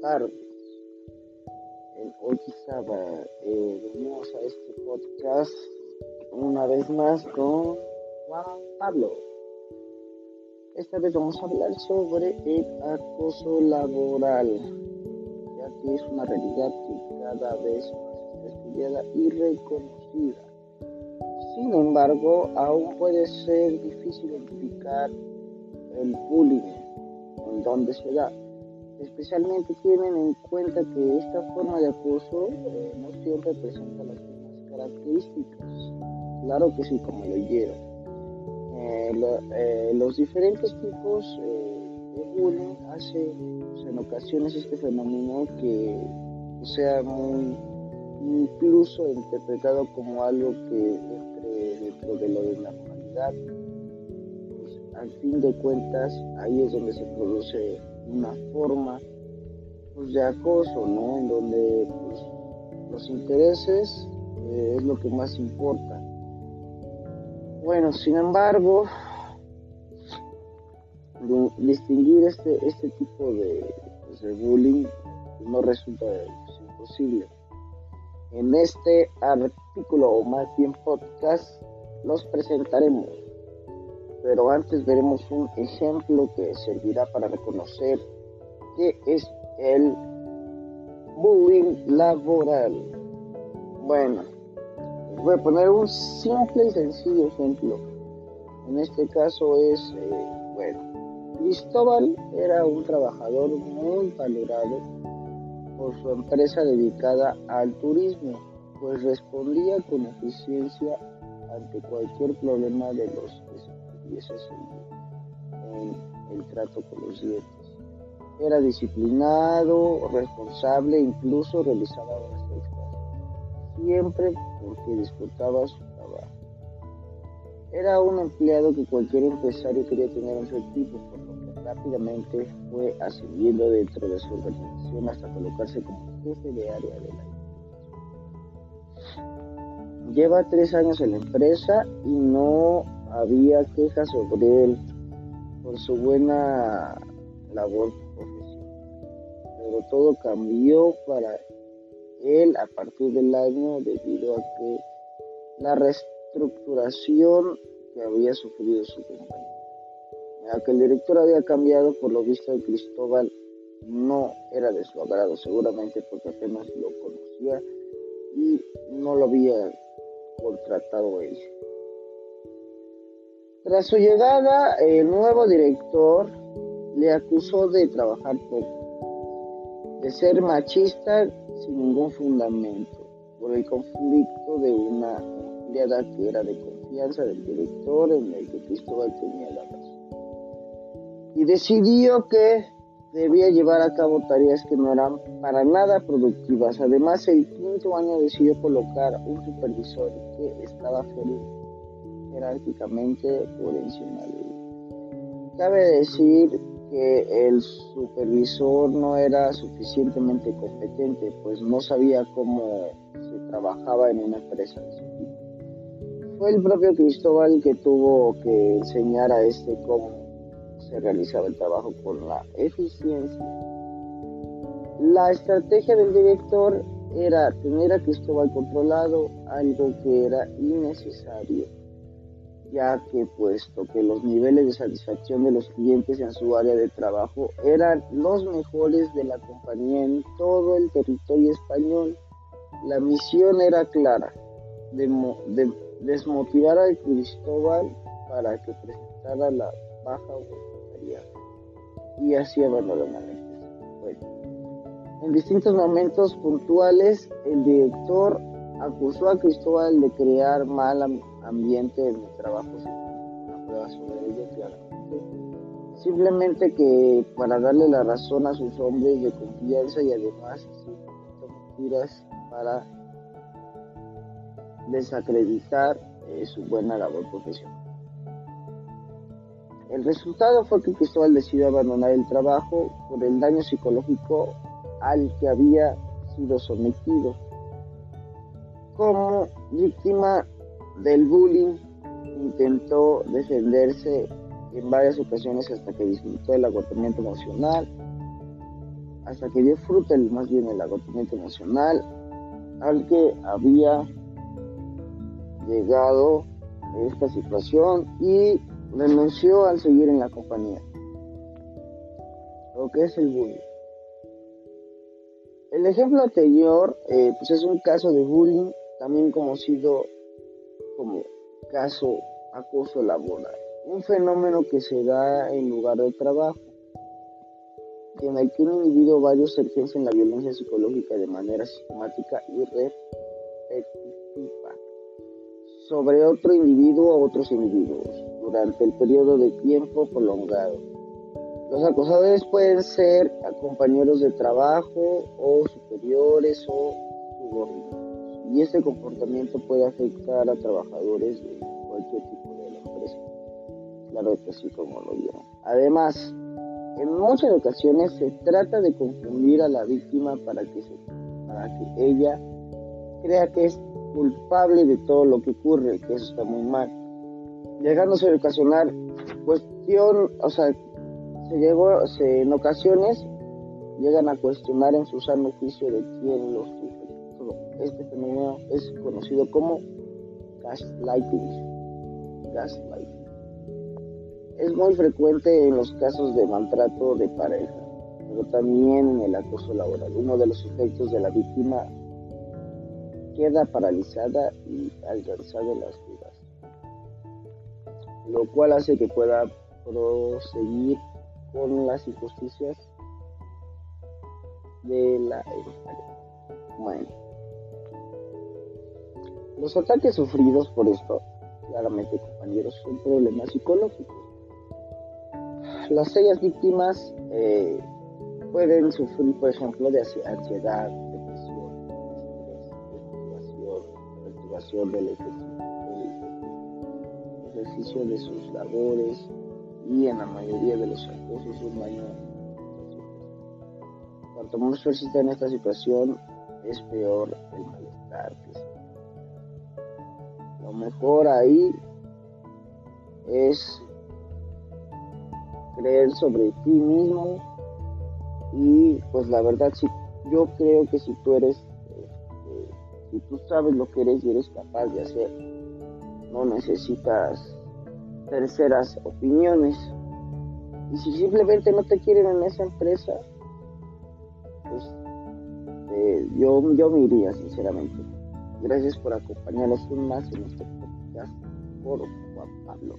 tardes. Hoy sábado eh, venimos a este podcast una vez más con Juan Pablo. Esta vez vamos a hablar sobre el acoso laboral, ya que es una realidad que cada vez más está estudiada y reconocida. Sin embargo, aún puede ser difícil identificar el bullying, en dónde se da. Especialmente tienen en cuenta que esta forma de acoso eh, no siempre presenta las mismas características. Claro que sí, como leyeron. Eh, eh, los diferentes tipos de bullying hacen pues, en ocasiones este fenómeno que sea muy incluso interpretado como algo que dentro de lo de la normalidad. Pues, al fin de cuentas, ahí es donde se produce una forma pues, de acoso, ¿no? En donde pues, los intereses eh, es lo que más importa. Bueno, sin embargo, distinguir este, este tipo de, pues, de bullying no resulta imposible. En este artículo, o más bien podcast, los presentaremos. Pero antes veremos un ejemplo que servirá para reconocer qué es el bullying laboral. Bueno, voy a poner un simple y sencillo ejemplo. En este caso es, eh, bueno, Cristóbal era un trabajador muy valorado por su empresa dedicada al turismo, pues respondía con eficiencia ante cualquier problema de los se pudiese en el trato con los clientes. Era disciplinado, responsable, incluso realizaba horas extras, siempre porque disfrutaba su trabajo. Era un empleado que cualquier empresario quería tener en su equipo, por lo que rápidamente fue ascendiendo dentro de su organización hasta colocarse como jefe de área de la Lleva tres años en la empresa y no había quejas sobre él por su buena labor profesional. Pero todo cambió para él a partir del año debido a que la reestructuración que había sufrido su compañía. A que el director había cambiado, por lo visto Cristóbal no era de su agrado, seguramente porque apenas lo conocía y no lo había contratado él. Tras su llegada, el nuevo director le acusó de trabajar poco, de ser machista sin ningún fundamento, por el conflicto de una empleada que era de confianza del director en el que Cristóbal tenía la razón. Y decidió que debía llevar a cabo tareas que no eran para nada productivas. Además, el quinto año decidió colocar un supervisor que estaba jerárquicamente por encima de él. Cabe decir que el supervisor no era suficientemente competente, pues no sabía cómo se trabajaba en una empresa. Fue el propio Cristóbal que tuvo que enseñar a este cómo se realizaba el trabajo con la eficiencia. La estrategia del director era tener a Cristóbal controlado, algo que era innecesario, ya que puesto que los niveles de satisfacción de los clientes en su área de trabajo eran los mejores de la compañía en todo el territorio español, la misión era clara, de, desmotivar a Cristóbal para que presentara la baja y así abandonó la en distintos momentos puntuales, el director acusó a Cristóbal de crear mal ambiente en el trabajo. Una prueba sobre ello. Simplemente que para darle la razón a sus hombres de confianza y además mentiras para desacreditar eh, su buena labor profesional. El resultado fue que Cristóbal decidió abandonar el trabajo por el daño psicológico al que había sido sometido. Como víctima del bullying, intentó defenderse en varias ocasiones hasta que disfrutó del agotamiento emocional. hasta que dio fruto el, más bien el agotamiento emocional al que había llegado esta situación y renunció al seguir en la compañía. Lo que es el bullying. El ejemplo anterior eh, pues es un caso de bullying, también conocido como caso acoso laboral, un fenómeno que se da en lugar de trabajo, en el que un individuo varios ejercen la violencia psicológica de manera sistemática y repetitiva sobre otro individuo o otros individuos durante el periodo de tiempo prolongado. Los acosadores pueden ser compañeros de trabajo o superiores o subordinados. Y este comportamiento puede afectar a trabajadores de cualquier tipo de empresa. Claro que sí, como lo vieron. Además, en muchas ocasiones se trata de confundir a la víctima para que, se, para que ella crea que es culpable de todo lo que ocurre, que eso está muy mal. Llegándose a ocasionar cuestión, o sea, se llegó, en ocasiones llegan a cuestionar en su sano juicio de quién los sufre. Este fenómeno es conocido como gaslighting. Gaslighting. Es muy frecuente en los casos de maltrato de pareja, pero también en el acoso laboral. Uno de los efectos de la víctima queda paralizada y alcanzada las dudas, lo cual hace que pueda proseguir con las injusticias de la Bueno, los ataques sufridos por esto, claramente compañeros, son problemas psicológicos. Las sellas víctimas eh, pueden sufrir, por ejemplo, de ansiedad, del ejercicio, de sus labores y en la mayoría de los acosos daño. Cuanto más persiste en esta situación, es peor el malestar Lo mejor ahí es creer sobre ti mismo y pues la verdad si yo creo que si tú eres si tú sabes lo que eres y eres capaz de hacer, no necesitas terceras opiniones. Y si simplemente no te quieren en esa empresa, pues eh, yo, yo me iría, sinceramente. Gracias por acompañarnos un más en nuestro podcast Foro Juan Pablo.